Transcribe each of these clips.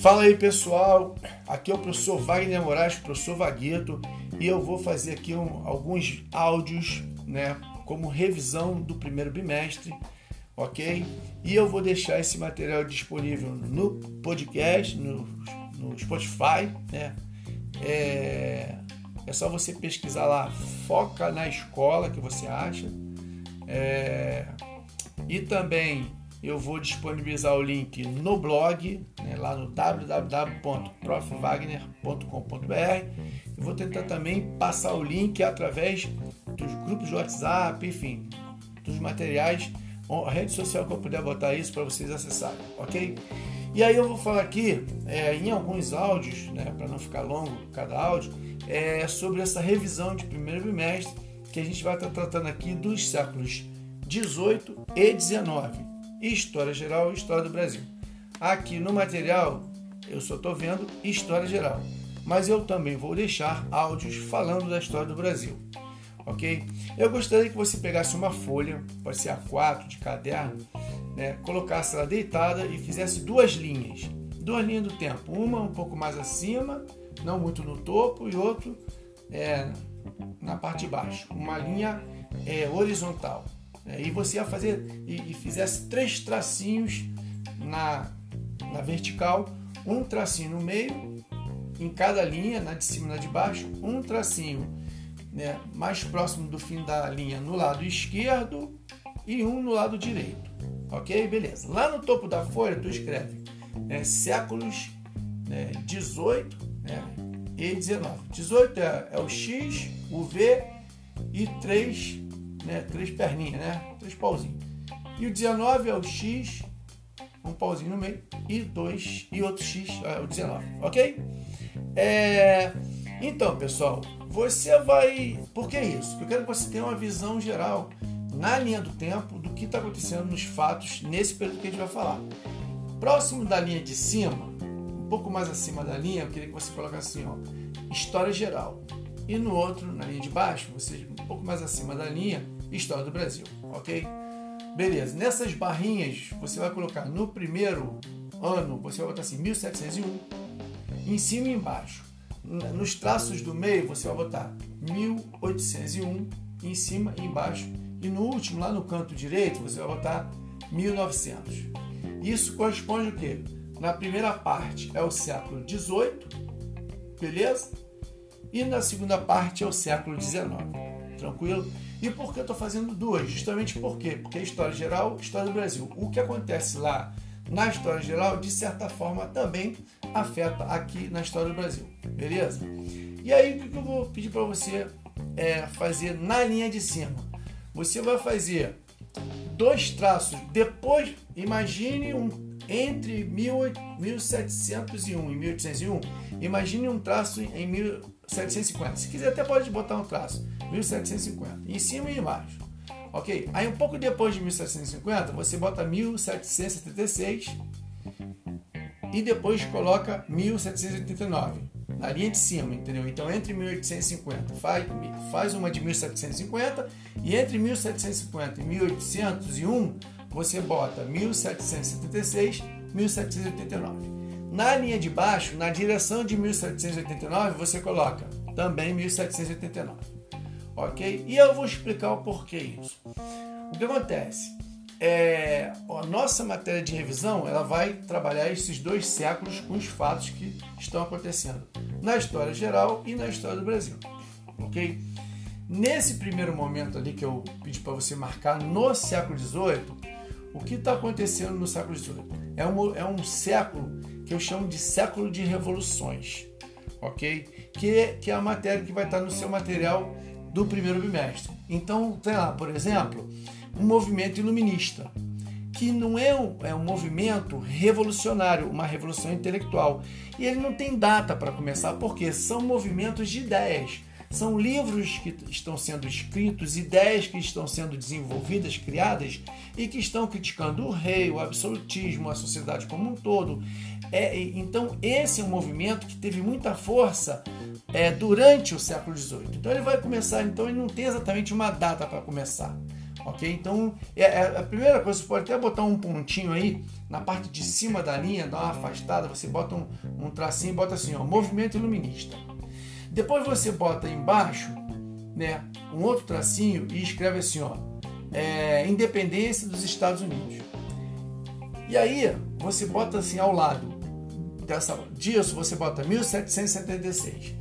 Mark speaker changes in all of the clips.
Speaker 1: Fala aí pessoal, aqui é o professor Wagner Moraes, professor Vagueto, e eu vou fazer aqui um, alguns áudios, né, como revisão do primeiro bimestre, ok? E eu vou deixar esse material disponível no podcast, no, no Spotify, né? É, é só você pesquisar lá, foca na escola que você acha. É, e também eu vou disponibilizar o link no blog, né, lá no www.profwagner.com.br. E vou tentar também passar o link através dos grupos de WhatsApp, enfim, dos materiais, a rede social que eu puder botar isso para vocês acessarem, ok? E aí eu vou falar aqui é, em alguns áudios, né, para não ficar longo cada áudio, é, sobre essa revisão de primeiro bimestre que a gente vai estar tratando aqui dos séculos 18 e 19 História Geral e História do Brasil. Aqui no material eu só estou vendo História Geral, mas eu também vou deixar áudios falando da história do Brasil. Ok? Eu gostaria que você pegasse uma folha, pode ser A4 de caderno, né, colocasse ela deitada e fizesse duas linhas, duas linhas do tempo, uma um pouco mais acima, não muito no topo, e outro é, na parte de baixo, uma linha é, horizontal. Né? E você ia fazer e, e fizesse três tracinhos na, na vertical, um tracinho no meio, em cada linha, na de cima e na de baixo, um tracinho né, mais próximo do fim da linha no lado esquerdo e um no lado direito. Ok? Beleza. Lá no topo da folha tu escreve né, séculos né, 18 né, e 19. 18 é, é o X, o V e 3 né? Três perninhas, né? Três pauzinhos. E o 19 é o X, um pauzinho no meio, e dois, e outro X é o 19, ok? É... Então, pessoal, você vai. Por que isso? Eu quero que você tenha uma visão geral na linha do tempo do que está acontecendo nos fatos nesse período que a gente vai falar. Próximo da linha de cima, um pouco mais acima da linha, eu queria que você colocasse assim, ó, história geral. E no outro, na linha de baixo, você um pouco mais acima da linha, História do Brasil, ok? Beleza, nessas barrinhas você vai colocar no primeiro ano, você vai botar assim 1701, em cima e embaixo. Nos traços do meio você vai botar 1801 em cima e embaixo. E no último, lá no canto direito, você vai botar 1900. Isso corresponde o quê? Na primeira parte é o século 18, beleza? E na segunda parte é o século 19. Tranquilo? E por que eu estou fazendo duas? Justamente por quê? Porque é história geral, história do Brasil. O que acontece lá na história geral, de certa forma, também afeta aqui na história do Brasil. Beleza? E aí, o que eu vou pedir para você é, fazer na linha de cima? Você vai fazer dois traços. Depois, imagine um entre 1701 e 1801. Imagine um traço em 1750. Se quiser, até pode botar um traço. 1750. Em cima e embaixo. Ok? Aí um pouco depois de 1750, você bota 1776 e depois coloca 1789 na linha de cima, entendeu? Então entre 1850 faz, faz uma de 1750 e entre 1750 e 1801 você bota 1776, 1789. Na linha de baixo, na direção de 1789, você coloca também 1789. Ok? E eu vou explicar o porquê isso. O que acontece? É, a nossa matéria de revisão ela vai trabalhar esses dois séculos com os fatos que estão acontecendo na história geral e na história do Brasil. Ok? Nesse primeiro momento ali que eu pedi para você marcar no século XVIII, o que está acontecendo no século XVIII? É um, é um século que eu chamo de século de revoluções, ok? Que, que é a matéria que vai estar no seu material do primeiro bimestre. Então, tem lá, por exemplo, um movimento iluminista, que não é um, é um movimento revolucionário, uma revolução intelectual. E ele não tem data para começar, porque são movimentos de ideias são livros que estão sendo escritos, ideias que estão sendo desenvolvidas, criadas e que estão criticando o rei, o absolutismo, a sociedade como um todo. É, então, esse é um movimento que teve muita força é, durante o século XVIII. Então, ele vai começar, então, ele não tem exatamente uma data para começar. ok? Então, é, é, a primeira coisa, você pode até botar um pontinho aí na parte de cima da linha, dar uma afastada, você bota um, um tracinho e bota assim, ó, movimento iluminista. Depois você bota embaixo, né, um outro tracinho e escreve assim, ó, é, independência dos Estados Unidos. E aí você bota assim ao lado dessa disso você bota 1776.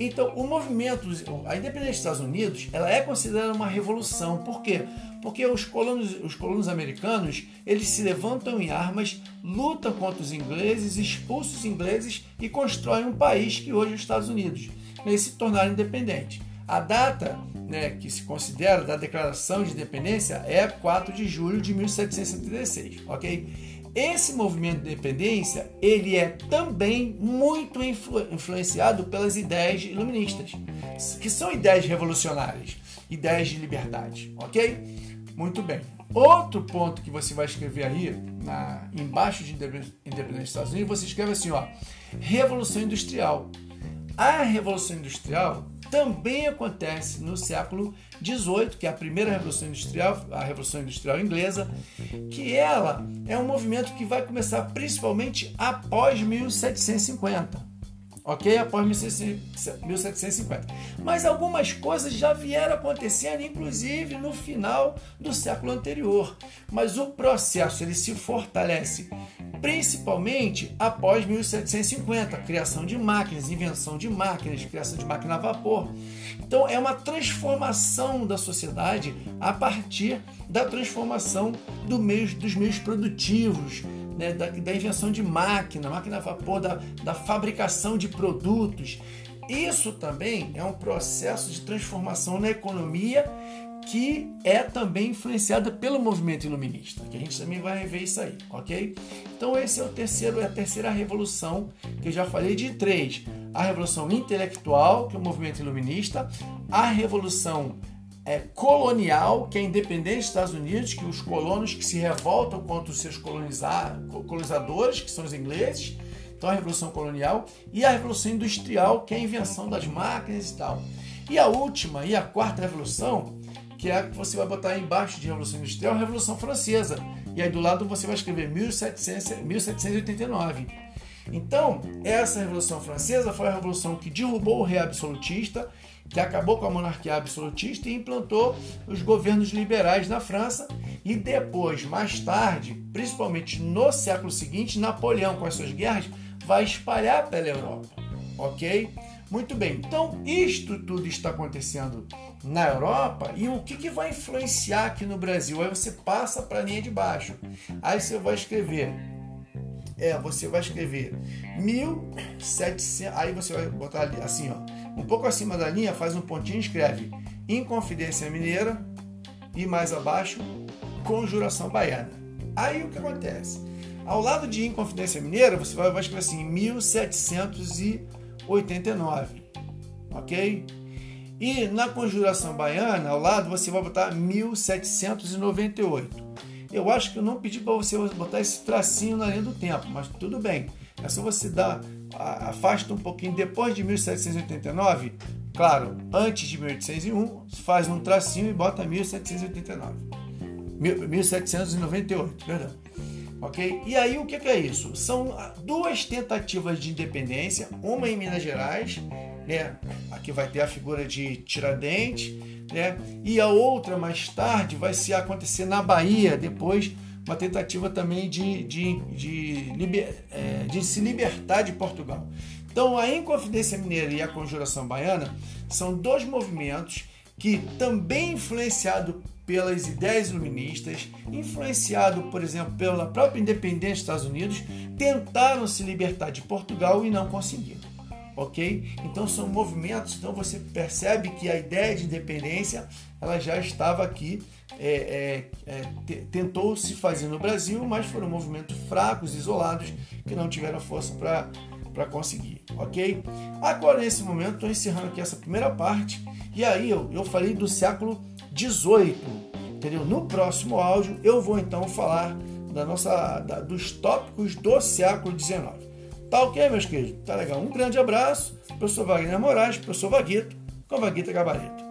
Speaker 1: Então, o movimento, a independência dos Estados Unidos, ela é considerada uma revolução. Por quê? Porque os colonos, os colonos americanos, eles se levantam em armas, lutam contra os ingleses, expulsam os ingleses e constroem um país que hoje é os Estados Unidos. Eles se tornaram independentes. A data né, que se considera da declaração de independência é 4 de julho de 1776, ok? Esse movimento de independência ele é também muito influ influenciado pelas ideias iluministas, que são ideias revolucionárias, ideias de liberdade, ok? Muito bem. Outro ponto que você vai escrever aí, na, embaixo de independência dos Estados Unidos, você escreve assim, ó, Revolução Industrial. A Revolução Industrial também acontece no século XVIII, que é a primeira revolução industrial, a revolução industrial inglesa, que ela é um movimento que vai começar principalmente após 1750 ok? Após 1750. Mas algumas coisas já vieram acontecendo, inclusive no final do século anterior. Mas o processo ele se fortalece principalmente após 1750, criação de máquinas, invenção de máquinas, criação de máquina a vapor. Então é uma transformação da sociedade a partir da transformação do meio, dos meios produtivos, né, da, da, invenção de máquina, máquina a vapor, da, da fabricação de produtos. Isso também é um processo de transformação na economia que é também influenciada pelo movimento iluminista, que a gente também vai ver isso aí, ok? Então esse é o terceiro, é a terceira revolução que eu já falei de três: a revolução intelectual, que é o movimento iluminista, a revolução é, colonial, que é independente dos Estados Unidos, que os colonos que se revoltam contra os seus colonizadores, que são os ingleses, então a revolução colonial, e a revolução industrial, que é a invenção das máquinas e tal. E a última e a quarta revolução, que é a que você vai botar embaixo de revolução industrial, a revolução francesa. E aí do lado você vai escrever 1700, 1789. Então, essa revolução francesa foi a revolução que derrubou o rei absolutista que acabou com a monarquia absolutista e implantou os governos liberais na França. E depois, mais tarde, principalmente no século seguinte, Napoleão, com as suas guerras, vai espalhar pela Europa. Ok? Muito bem, então isto tudo está acontecendo na Europa e o que, que vai influenciar aqui no Brasil? Aí você passa para a linha de baixo. Aí você vai escrever é, você vai escrever 1700, aí você vai botar ali, assim, ó, um pouco acima da linha, faz um pontinho e escreve Inconfidência Mineira e mais abaixo, Conjuração Baiana. Aí o que acontece? Ao lado de Inconfidência Mineira, você vai, vai escrever assim, 1789, ok? E na Conjuração Baiana, ao lado, você vai botar 1798. Eu acho que eu não pedi para você botar esse tracinho na linha do tempo, mas tudo bem. É só você dar, afasta um pouquinho depois de 1789, claro, antes de 1801, faz um tracinho e bota 1789. 1798, perdão. Ok? E aí o que é isso? São duas tentativas de independência, uma em Minas Gerais, né? Aqui vai ter a figura de Tiradentes, né? E a outra mais tarde vai se acontecer na Bahia, depois uma tentativa também de, de, de, é, de se libertar de Portugal. Então, a Inconfidência Mineira e a Conjuração Baiana são dois movimentos que também influenciado pelas ideias iluministas, influenciado, por exemplo, pela própria independência dos Estados Unidos, tentaram se libertar de Portugal e não conseguiram ok? Então são movimentos, então você percebe que a ideia de independência ela já estava aqui, é, é, é, tentou se fazer no Brasil, mas foram movimentos fracos, isolados, que não tiveram força para conseguir, ok? Agora nesse momento estou encerrando aqui essa primeira parte e aí eu, eu falei do século XVIII, entendeu? No próximo áudio eu vou então falar da nossa, da, dos tópicos do século XIX. Tá ok, meus queridos? Tá legal. Um grande abraço. Professor Wagner Moraes, professor Vaguito, com Vaguita Gabarito.